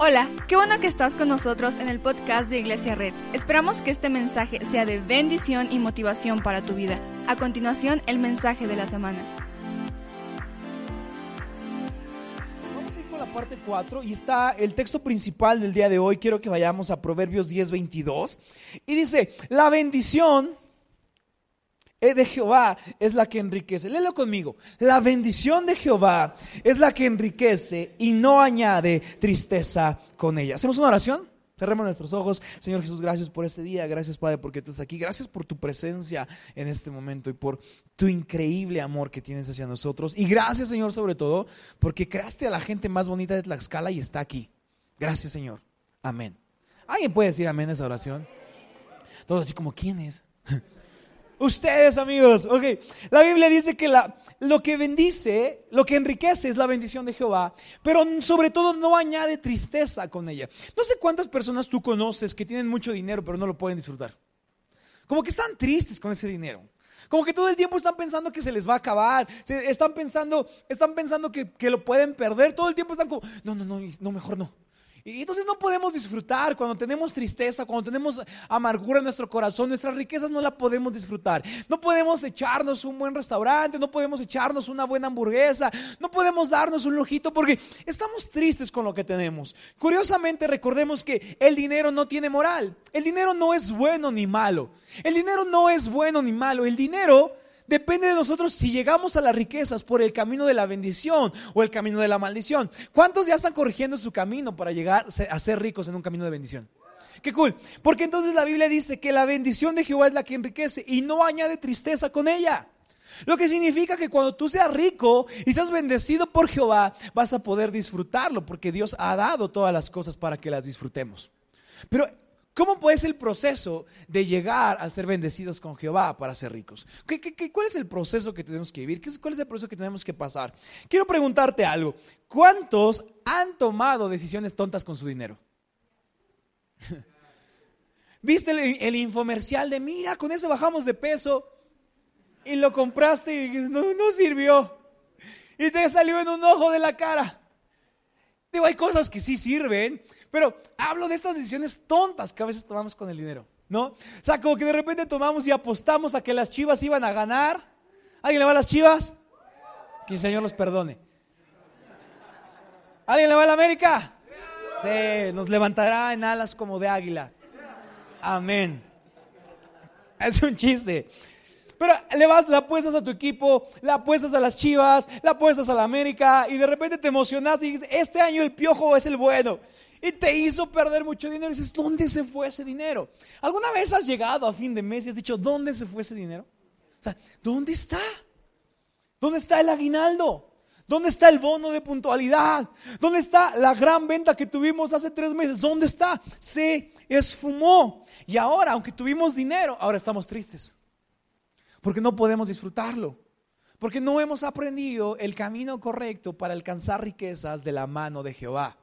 Hola, qué bueno que estás con nosotros en el podcast de Iglesia Red. Esperamos que este mensaje sea de bendición y motivación para tu vida. A continuación, el mensaje de la semana. Vamos a ir con la parte 4 y está el texto principal del día de hoy. Quiero que vayamos a Proverbios 10, 22. Y dice, la bendición de Jehová es la que enriquece. Léelo conmigo. La bendición de Jehová es la que enriquece y no añade tristeza con ella. ¿Hacemos una oración? Cerremos nuestros ojos. Señor Jesús, gracias por este día. Gracias, Padre, porque estás aquí. Gracias por tu presencia en este momento y por tu increíble amor que tienes hacia nosotros. Y gracias, Señor, sobre todo, porque creaste a la gente más bonita de Tlaxcala y está aquí. Gracias, Señor. Amén. ¿Alguien puede decir amén a esa oración? Todos así como, ¿quién es? Ustedes, amigos, ok. La Biblia dice que la, lo que bendice, lo que enriquece es la bendición de Jehová, pero sobre todo no añade tristeza con ella. No sé cuántas personas tú conoces que tienen mucho dinero, pero no lo pueden disfrutar. Como que están tristes con ese dinero. Como que todo el tiempo están pensando que se les va a acabar. Están pensando, están pensando que, que lo pueden perder. Todo el tiempo están como, no, no, no, no, mejor no. Y entonces no podemos disfrutar cuando tenemos tristeza, cuando tenemos amargura en nuestro corazón, nuestras riquezas no la podemos disfrutar. No podemos echarnos un buen restaurante, no podemos echarnos una buena hamburguesa, no podemos darnos un lujito porque estamos tristes con lo que tenemos. Curiosamente recordemos que el dinero no tiene moral. El dinero no es bueno ni malo. El dinero no es bueno ni malo. El dinero Depende de nosotros si llegamos a las riquezas por el camino de la bendición o el camino de la maldición. ¿Cuántos ya están corrigiendo su camino para llegar a ser ricos en un camino de bendición? Qué cool. Porque entonces la Biblia dice que la bendición de Jehová es la que enriquece y no añade tristeza con ella. Lo que significa que cuando tú seas rico y seas bendecido por Jehová, vas a poder disfrutarlo porque Dios ha dado todas las cosas para que las disfrutemos. Pero ¿Cómo ser el proceso de llegar a ser bendecidos con Jehová para ser ricos? cuál es el proceso que tenemos que vivir? ¿Cuál es el proceso que tenemos que pasar? Quiero preguntarte algo. ¿Cuántos han tomado decisiones tontas con su dinero? ¿Viste el, infomercial de, mira, con eso bajamos de peso y lo compraste y no, no sirvió? Y te salió en un ojo de la cara. Digo, hay cosas que sí sirven, pero hablo de estas decisiones tontas que a veces tomamos con el dinero, ¿no? O sea, como que de repente tomamos y apostamos a que las chivas iban a ganar. ¿Alguien le va a las chivas? Que el Señor los perdone. ¿Alguien le va a la América? Sí, nos levantará en alas como de águila. Amén. Es un chiste. Pero le vas, le apuestas a tu equipo, le apuestas a las chivas, le apuestas a la América y de repente te emocionaste y dices, este año el piojo es el bueno y te hizo perder mucho dinero. Y dices, ¿dónde se fue ese dinero? ¿Alguna vez has llegado a fin de mes y has dicho, ¿dónde se fue ese dinero? O sea, ¿dónde está? ¿Dónde está el aguinaldo? ¿Dónde está el bono de puntualidad? ¿Dónde está la gran venta que tuvimos hace tres meses? ¿Dónde está? Se esfumó. Y ahora, aunque tuvimos dinero, ahora estamos tristes. Porque no podemos disfrutarlo. Porque no hemos aprendido el camino correcto para alcanzar riquezas de la mano de Jehová.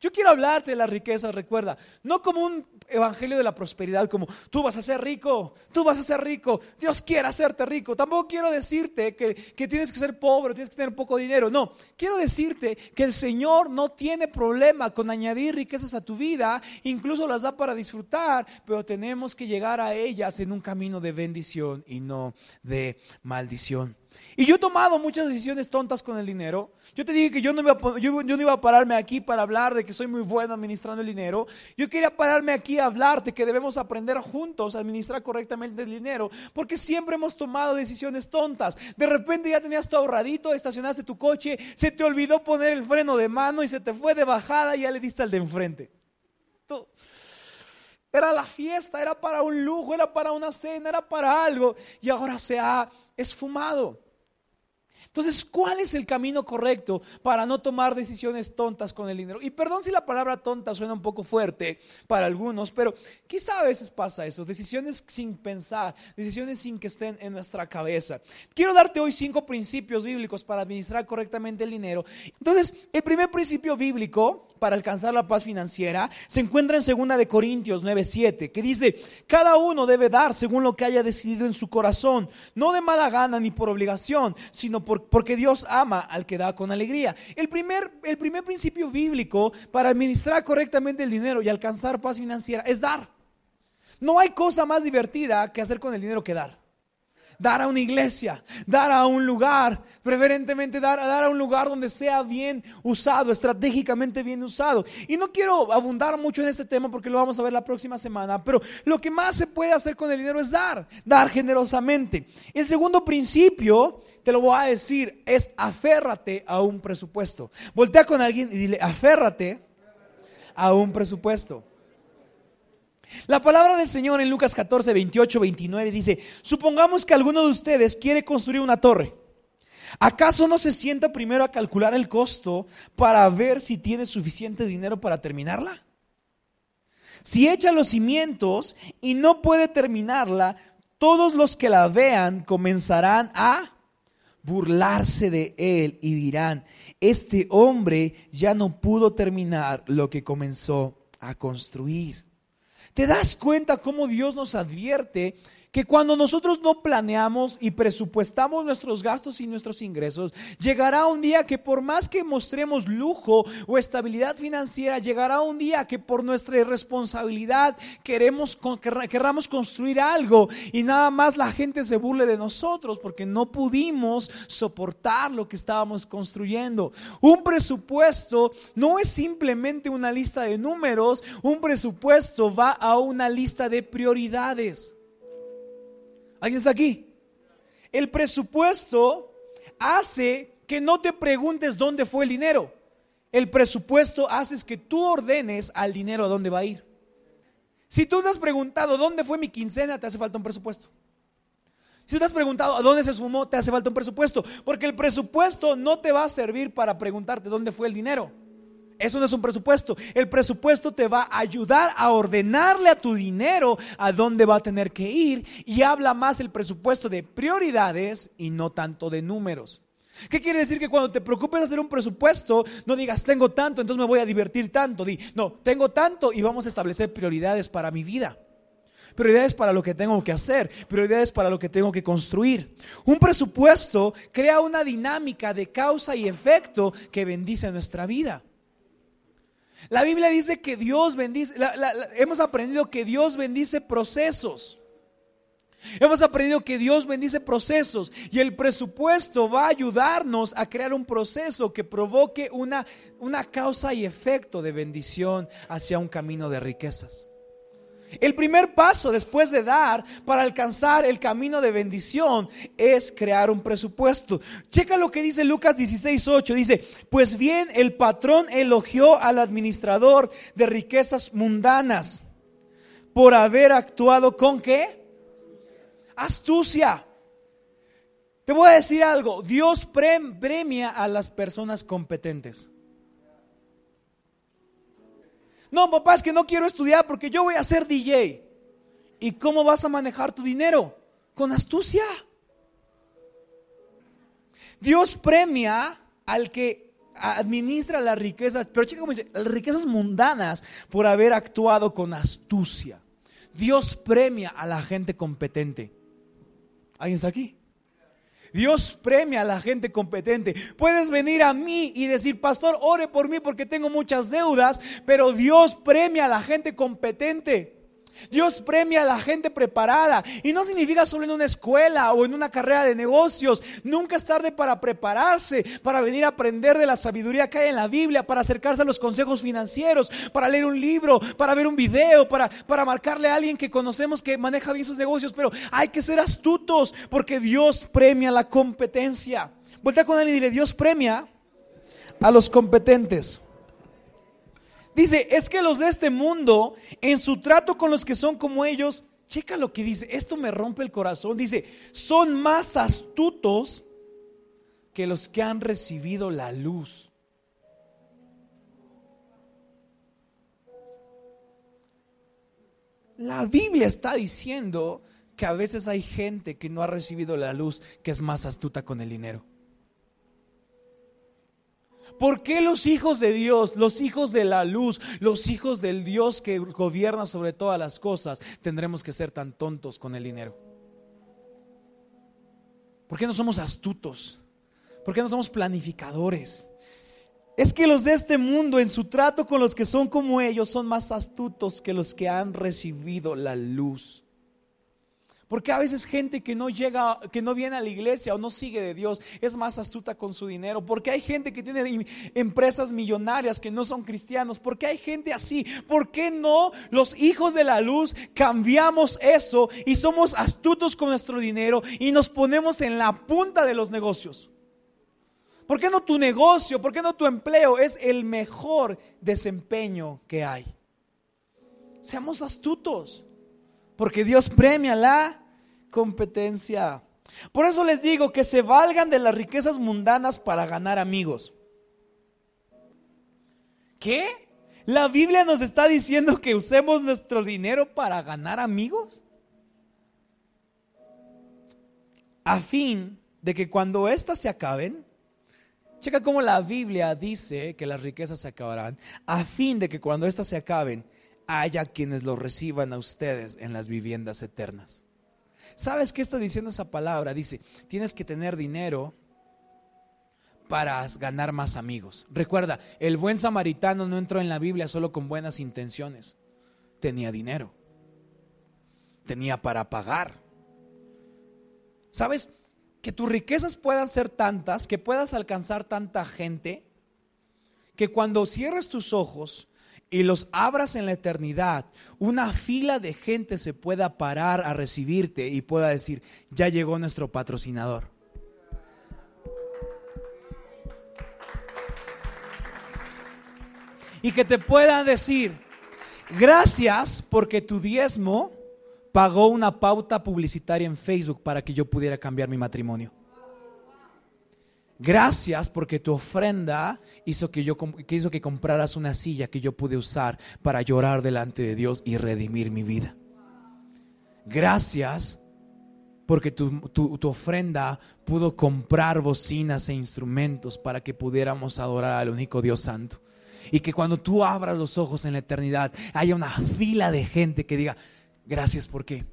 Yo quiero hablarte de las riquezas, recuerda, no como un evangelio de la prosperidad, como tú vas a ser rico, tú vas a ser rico, Dios quiere hacerte rico. Tampoco quiero decirte que, que tienes que ser pobre, tienes que tener poco dinero. No, quiero decirte que el Señor no tiene problema con añadir riquezas a tu vida, incluso las da para disfrutar, pero tenemos que llegar a ellas en un camino de bendición y no de maldición. Y yo he tomado muchas decisiones tontas con el dinero. Yo te dije que yo no, iba a, pararme aquí para hablar de que soy muy bueno administrando el dinero. Yo quería pararme aquí a hablarte que debemos aprender juntos a administrar correctamente el dinero. Porque siempre hemos tomado decisiones tontas. De repente ya tenías tu ahorradito, estacionaste tu coche, se te olvidó poner el freno de mano y se te fue de bajada y ya le diste al de enfrente. Era la fiesta, era para un lujo, era para una cena, era para algo. Y ahora se ha esfumado. Entonces, ¿cuál es el camino correcto para no tomar decisiones tontas con el dinero? Y perdón si la palabra tonta suena un poco fuerte para algunos, pero quizá a veces pasa eso, decisiones sin pensar, decisiones sin que estén en nuestra cabeza. Quiero darte hoy cinco principios bíblicos para administrar correctamente el dinero. Entonces, el primer principio bíblico para alcanzar la paz financiera se encuentra en 2 de Corintios 9:7, que dice, "Cada uno debe dar según lo que haya decidido en su corazón, no de mala gana ni por obligación, sino porque Dios ama al que da con alegría." El primer el primer principio bíblico para administrar correctamente el dinero y alcanzar paz financiera es dar. No hay cosa más divertida que hacer con el dinero que dar dar a una iglesia, dar a un lugar, preferentemente dar, dar a un lugar donde sea bien usado, estratégicamente bien usado. Y no quiero abundar mucho en este tema porque lo vamos a ver la próxima semana, pero lo que más se puede hacer con el dinero es dar, dar generosamente. El segundo principio, te lo voy a decir, es aférrate a un presupuesto. Voltea con alguien y dile, aférrate a un presupuesto. La palabra del Señor en Lucas 14, 28, 29 dice, supongamos que alguno de ustedes quiere construir una torre. ¿Acaso no se sienta primero a calcular el costo para ver si tiene suficiente dinero para terminarla? Si echa los cimientos y no puede terminarla, todos los que la vean comenzarán a burlarse de él y dirán, este hombre ya no pudo terminar lo que comenzó a construir. ¿Te das cuenta cómo Dios nos advierte que cuando nosotros no planeamos y presupuestamos nuestros gastos y nuestros ingresos, llegará un día que por más que mostremos lujo o estabilidad financiera, llegará un día que por nuestra irresponsabilidad queremos, querramos construir algo y nada más la gente se burle de nosotros porque no pudimos soportar lo que estábamos construyendo. Un presupuesto no es simplemente una lista de números, un presupuesto va a una lista de prioridades. ¿Alguien está aquí? El presupuesto hace que no te preguntes dónde fue el dinero. El presupuesto hace que tú ordenes al dinero a dónde va a ir. Si tú te has preguntado dónde fue mi quincena, te hace falta un presupuesto. Si tú te has preguntado a dónde se sumó, te hace falta un presupuesto. Porque el presupuesto no te va a servir para preguntarte dónde fue el dinero. Eso no es un presupuesto. El presupuesto te va a ayudar a ordenarle a tu dinero a dónde va a tener que ir y habla más el presupuesto de prioridades y no tanto de números. ¿Qué quiere decir que cuando te preocupes de hacer un presupuesto, no digas tengo tanto, entonces me voy a divertir tanto? Di, no, tengo tanto y vamos a establecer prioridades para mi vida. Prioridades para lo que tengo que hacer, prioridades para lo que tengo que construir. Un presupuesto crea una dinámica de causa y efecto que bendice nuestra vida. La Biblia dice que Dios bendice, hemos aprendido que Dios bendice procesos. Hemos aprendido que Dios bendice procesos y el presupuesto va a ayudarnos a crear un proceso que provoque una, una causa y efecto de bendición hacia un camino de riquezas. El primer paso después de dar para alcanzar el camino de bendición es crear un presupuesto. Checa lo que dice Lucas 16:8. Dice, pues bien, el patrón elogió al administrador de riquezas mundanas por haber actuado con qué? Astucia. Te voy a decir algo, Dios premia a las personas competentes. No, papá, es que no quiero estudiar porque yo voy a ser DJ. ¿Y cómo vas a manejar tu dinero? Con astucia. Dios premia al que administra las riquezas, pero chica, como dice, las riquezas mundanas por haber actuado con astucia. Dios premia a la gente competente. ¿Alguien está aquí? Dios premia a la gente competente. Puedes venir a mí y decir, pastor, ore por mí porque tengo muchas deudas, pero Dios premia a la gente competente. Dios premia a la gente preparada. Y no significa solo en una escuela o en una carrera de negocios. Nunca es tarde para prepararse, para venir a aprender de la sabiduría que hay en la Biblia, para acercarse a los consejos financieros, para leer un libro, para ver un video, para, para marcarle a alguien que conocemos que maneja bien sus negocios. Pero hay que ser astutos porque Dios premia la competencia. Vuelta con él y dile, Dios premia a los competentes. Dice, es que los de este mundo, en su trato con los que son como ellos, checa lo que dice, esto me rompe el corazón, dice, son más astutos que los que han recibido la luz. La Biblia está diciendo que a veces hay gente que no ha recibido la luz, que es más astuta con el dinero. ¿Por qué los hijos de Dios, los hijos de la luz, los hijos del Dios que gobierna sobre todas las cosas, tendremos que ser tan tontos con el dinero? ¿Por qué no somos astutos? ¿Por qué no somos planificadores? Es que los de este mundo en su trato con los que son como ellos son más astutos que los que han recibido la luz. Porque a veces gente que no llega, que no viene a la iglesia o no sigue de Dios es más astuta con su dinero. Porque hay gente que tiene empresas millonarias que no son cristianos. Porque hay gente así. ¿Por qué no los hijos de la luz cambiamos eso y somos astutos con nuestro dinero y nos ponemos en la punta de los negocios? ¿Por qué no tu negocio? ¿Por qué no tu empleo es el mejor desempeño que hay? Seamos astutos. Porque Dios premia la competencia. Por eso les digo que se valgan de las riquezas mundanas para ganar amigos. ¿Qué? ¿La Biblia nos está diciendo que usemos nuestro dinero para ganar amigos? A fin de que cuando éstas se acaben, checa cómo la Biblia dice que las riquezas se acabarán, a fin de que cuando éstas se acaben, haya quienes lo reciban a ustedes en las viviendas eternas. ¿Sabes qué está diciendo esa palabra? Dice, tienes que tener dinero para ganar más amigos. Recuerda, el buen samaritano no entró en la Biblia solo con buenas intenciones. Tenía dinero. Tenía para pagar. ¿Sabes? Que tus riquezas puedan ser tantas, que puedas alcanzar tanta gente, que cuando cierres tus ojos y los abras en la eternidad, una fila de gente se pueda parar a recibirte y pueda decir, ya llegó nuestro patrocinador. Y que te puedan decir, gracias porque tu diezmo pagó una pauta publicitaria en Facebook para que yo pudiera cambiar mi matrimonio. Gracias porque tu ofrenda hizo que, yo, que hizo que compraras una silla que yo pude usar para llorar delante de Dios y redimir mi vida. Gracias porque tu, tu, ofrenda pudo comprar bocinas e instrumentos para que pudiéramos adorar al único Dios Santo. Y que cuando tú abras los ojos en la eternidad haya una fila de gente que diga, gracias por qué,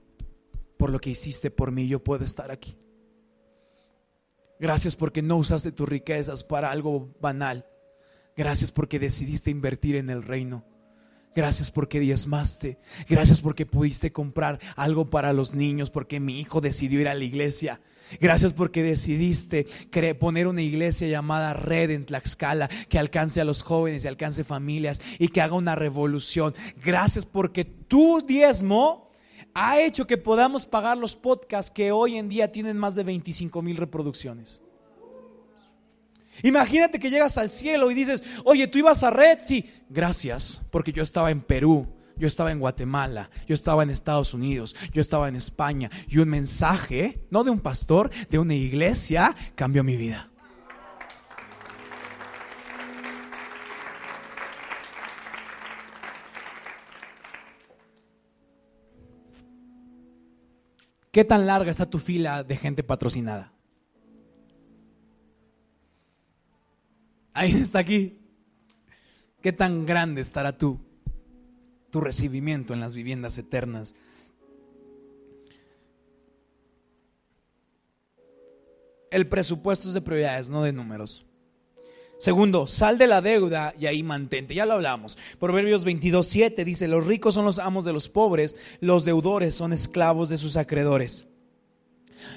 por lo que hiciste por mí, yo puedo estar aquí. Gracias porque no usaste tus riquezas para algo banal. Gracias porque decidiste invertir en el reino. Gracias porque diezmaste. Gracias porque pudiste comprar algo para los niños, porque mi hijo decidió ir a la iglesia. Gracias porque decidiste poner una iglesia llamada Red en Tlaxcala que alcance a los jóvenes y alcance familias y que haga una revolución. Gracias porque tu diezmo ha hecho que podamos pagar los podcasts que hoy en día tienen más de 25 mil reproducciones. Imagínate que llegas al cielo y dices, oye, tú ibas a red, sí, gracias, porque yo estaba en Perú, yo estaba en Guatemala, yo estaba en Estados Unidos, yo estaba en España, y un mensaje, no de un pastor, de una iglesia, cambió mi vida. ¿Qué tan larga está tu fila de gente patrocinada? Ahí está aquí. ¿Qué tan grande estará tú, tu recibimiento en las viviendas eternas? El presupuesto es de prioridades, no de números. Segundo, sal de la deuda y ahí mantente. Ya lo hablamos. Proverbios 22, 7 dice, los ricos son los amos de los pobres, los deudores son esclavos de sus acreedores.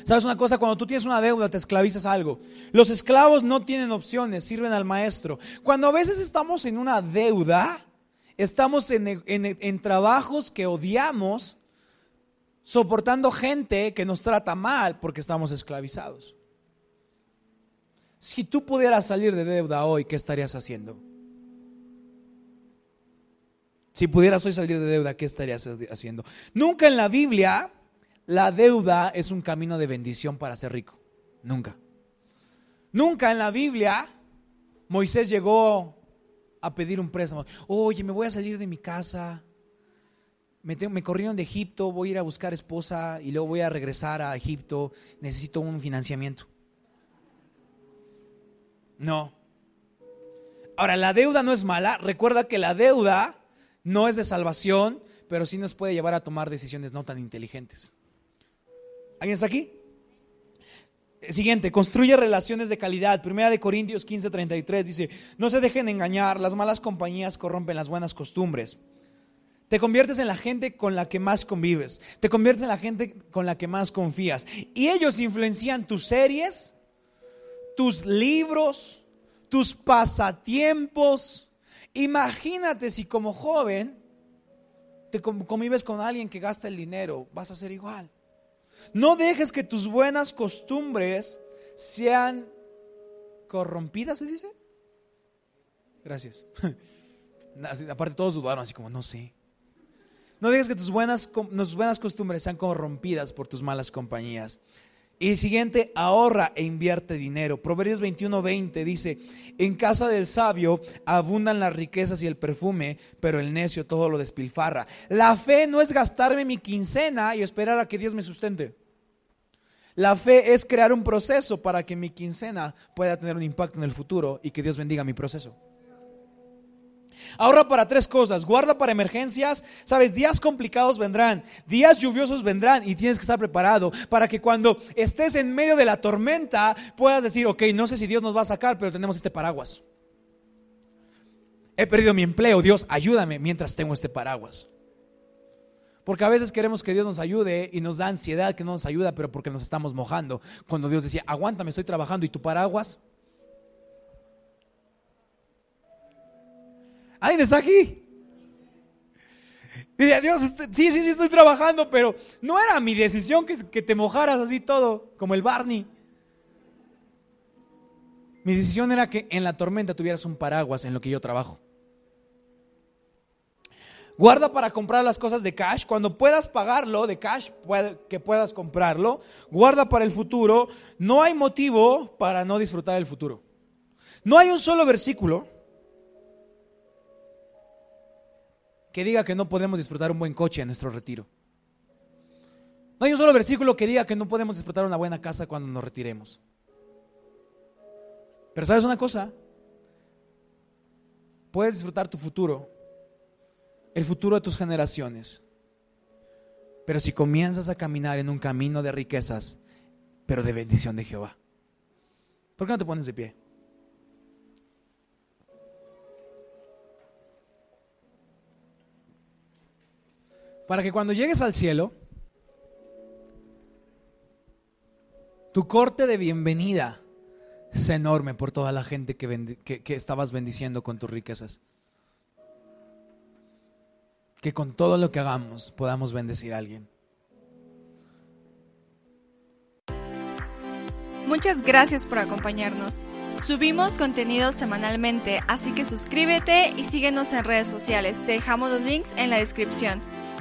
¿Sabes una cosa? Cuando tú tienes una deuda te esclavizas algo. Los esclavos no tienen opciones, sirven al maestro. Cuando a veces estamos en una deuda, estamos en, en trabajos que odiamos, soportando gente que nos trata mal porque estamos esclavizados. Si tú pudieras salir de deuda hoy, ¿qué estarías haciendo? Si pudieras hoy salir de deuda, ¿qué estarías haciendo? Nunca en la Biblia la deuda es un camino de bendición para ser rico. Nunca. Nunca en la Biblia Moisés llegó a pedir un préstamo. Oye, me voy a salir de mi casa. Me, me, corrieron de Egipto, voy a ir a buscar esposa y luego voy a regresar a Egipto. Necesito un financiamiento. No. Ahora, la deuda no es mala. Recuerda que la deuda no es de salvación, pero sí nos puede llevar a tomar decisiones no tan inteligentes. ¿Alguien está aquí? Siguiente, construye relaciones de calidad. Primera de Corintios 15:33 dice, no se dejen engañar, las malas compañías corrompen las buenas costumbres. Te conviertes en la gente con la que más convives, te conviertes en la gente con la que más confías. Y ellos influencian tus series, tus libros, tus pasatiempos. Imagínate si como joven te convives con alguien que gasta el dinero, vas a ser igual. No dejes que tus buenas costumbres sean corrompidas, ¿se dice? Gracias. Aparte todos dudaron así como, no sé. No dejes que tus buenas, tus buenas costumbres sean corrompidas por tus malas compañías. Y siguiente, ahorra e invierte dinero. Proverbios 21:20 dice, en casa del sabio abundan las riquezas y el perfume, pero el necio todo lo despilfarra. La fe no es gastarme mi quincena y esperar a que Dios me sustente. La fe es crear un proceso para que mi quincena pueda tener un impacto en el futuro y que Dios bendiga mi proceso. Ahorra para tres cosas. Guarda para emergencias. Sabes, días complicados vendrán, días lluviosos vendrán y tienes que estar preparado para que cuando estés en medio de la tormenta puedas decir, ok, no sé si Dios nos va a sacar, pero tenemos este paraguas. He perdido mi empleo, Dios, ayúdame mientras tengo este paraguas. Porque a veces queremos que Dios nos ayude y nos da ansiedad que no nos ayuda, pero porque nos estamos mojando. Cuando Dios decía, aguántame, estoy trabajando y tu paraguas, ¿Alguien está aquí? Dice, Dios, sí, sí, sí estoy trabajando, pero no era mi decisión que, que te mojaras así todo, como el Barney. Mi decisión era que en la tormenta tuvieras un paraguas en lo que yo trabajo. Guarda para comprar las cosas de cash. Cuando puedas pagarlo de cash, que puedas comprarlo. Guarda para el futuro. No hay motivo para no disfrutar el futuro. No hay un solo versículo que diga que no podemos disfrutar un buen coche en nuestro retiro. No hay un solo versículo que diga que no podemos disfrutar una buena casa cuando nos retiremos. Pero sabes una cosa, puedes disfrutar tu futuro, el futuro de tus generaciones. Pero si comienzas a caminar en un camino de riquezas, pero de bendición de Jehová. ¿Por qué no te pones de pie? Para que cuando llegues al cielo, tu corte de bienvenida sea enorme por toda la gente que, que, estabas bendiciendo con tus riquezas. Que con todo lo que hagamos podamos bendecir a alguien. Muchas gracias por acompañarnos. Subimos contenido semanalmente, así que suscríbete y síguenos en redes sociales. Te dejamos los links en la descripción.